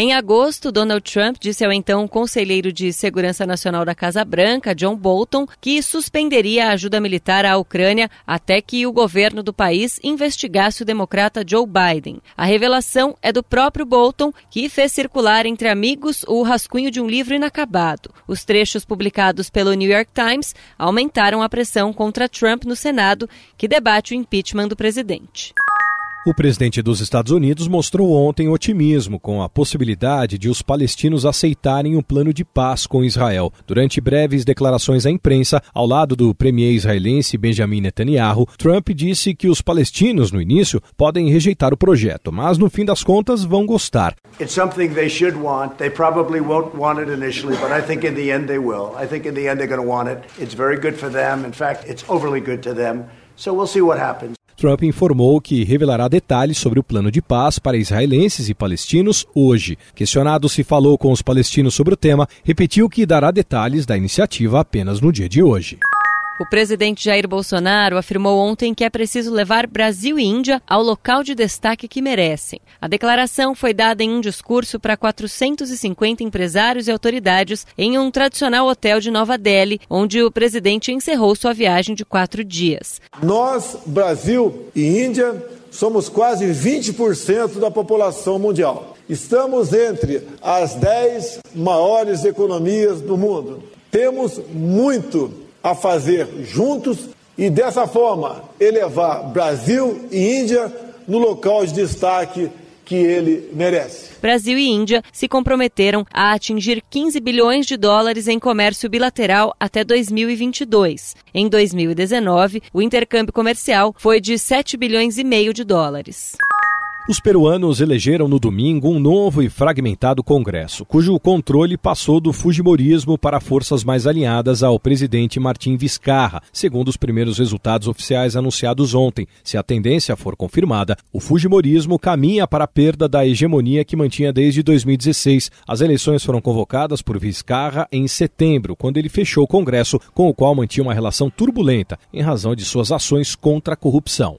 Em agosto, Donald Trump disse ao então conselheiro de Segurança Nacional da Casa Branca, John Bolton, que suspenderia a ajuda militar à Ucrânia até que o governo do país investigasse o democrata Joe Biden. A revelação é do próprio Bolton, que fez circular entre amigos o rascunho de um livro inacabado. Os trechos publicados pelo New York Times aumentaram a pressão contra Trump no Senado, que debate o impeachment do presidente. O presidente dos Estados Unidos mostrou ontem otimismo com a possibilidade de os palestinos aceitarem um plano de paz com Israel. Durante breves declarações à imprensa, ao lado do premier israelense Benjamin Netanyahu, Trump disse que os palestinos, no início, podem rejeitar o projeto, mas no fim das contas vão gostar. So we'll see what happens. Trump informou que revelará detalhes sobre o plano de paz para israelenses e palestinos hoje. Questionado se falou com os palestinos sobre o tema, repetiu que dará detalhes da iniciativa apenas no dia de hoje. O presidente Jair Bolsonaro afirmou ontem que é preciso levar Brasil e Índia ao local de destaque que merecem. A declaração foi dada em um discurso para 450 empresários e autoridades em um tradicional hotel de Nova Delhi, onde o presidente encerrou sua viagem de quatro dias. Nós, Brasil e Índia, somos quase 20% da população mundial. Estamos entre as 10 maiores economias do mundo. Temos muito a fazer juntos e dessa forma elevar Brasil e Índia no local de destaque que ele merece. Brasil e Índia se comprometeram a atingir 15 bilhões de dólares em comércio bilateral até 2022. Em 2019, o intercâmbio comercial foi de 7 bilhões e meio de dólares. Os peruanos elegeram no domingo um novo e fragmentado Congresso, cujo controle passou do fujimorismo para forças mais alinhadas ao presidente Martim Vizcarra, segundo os primeiros resultados oficiais anunciados ontem. Se a tendência for confirmada, o fujimorismo caminha para a perda da hegemonia que mantinha desde 2016. As eleições foram convocadas por Vizcarra em setembro, quando ele fechou o Congresso, com o qual mantinha uma relação turbulenta em razão de suas ações contra a corrupção.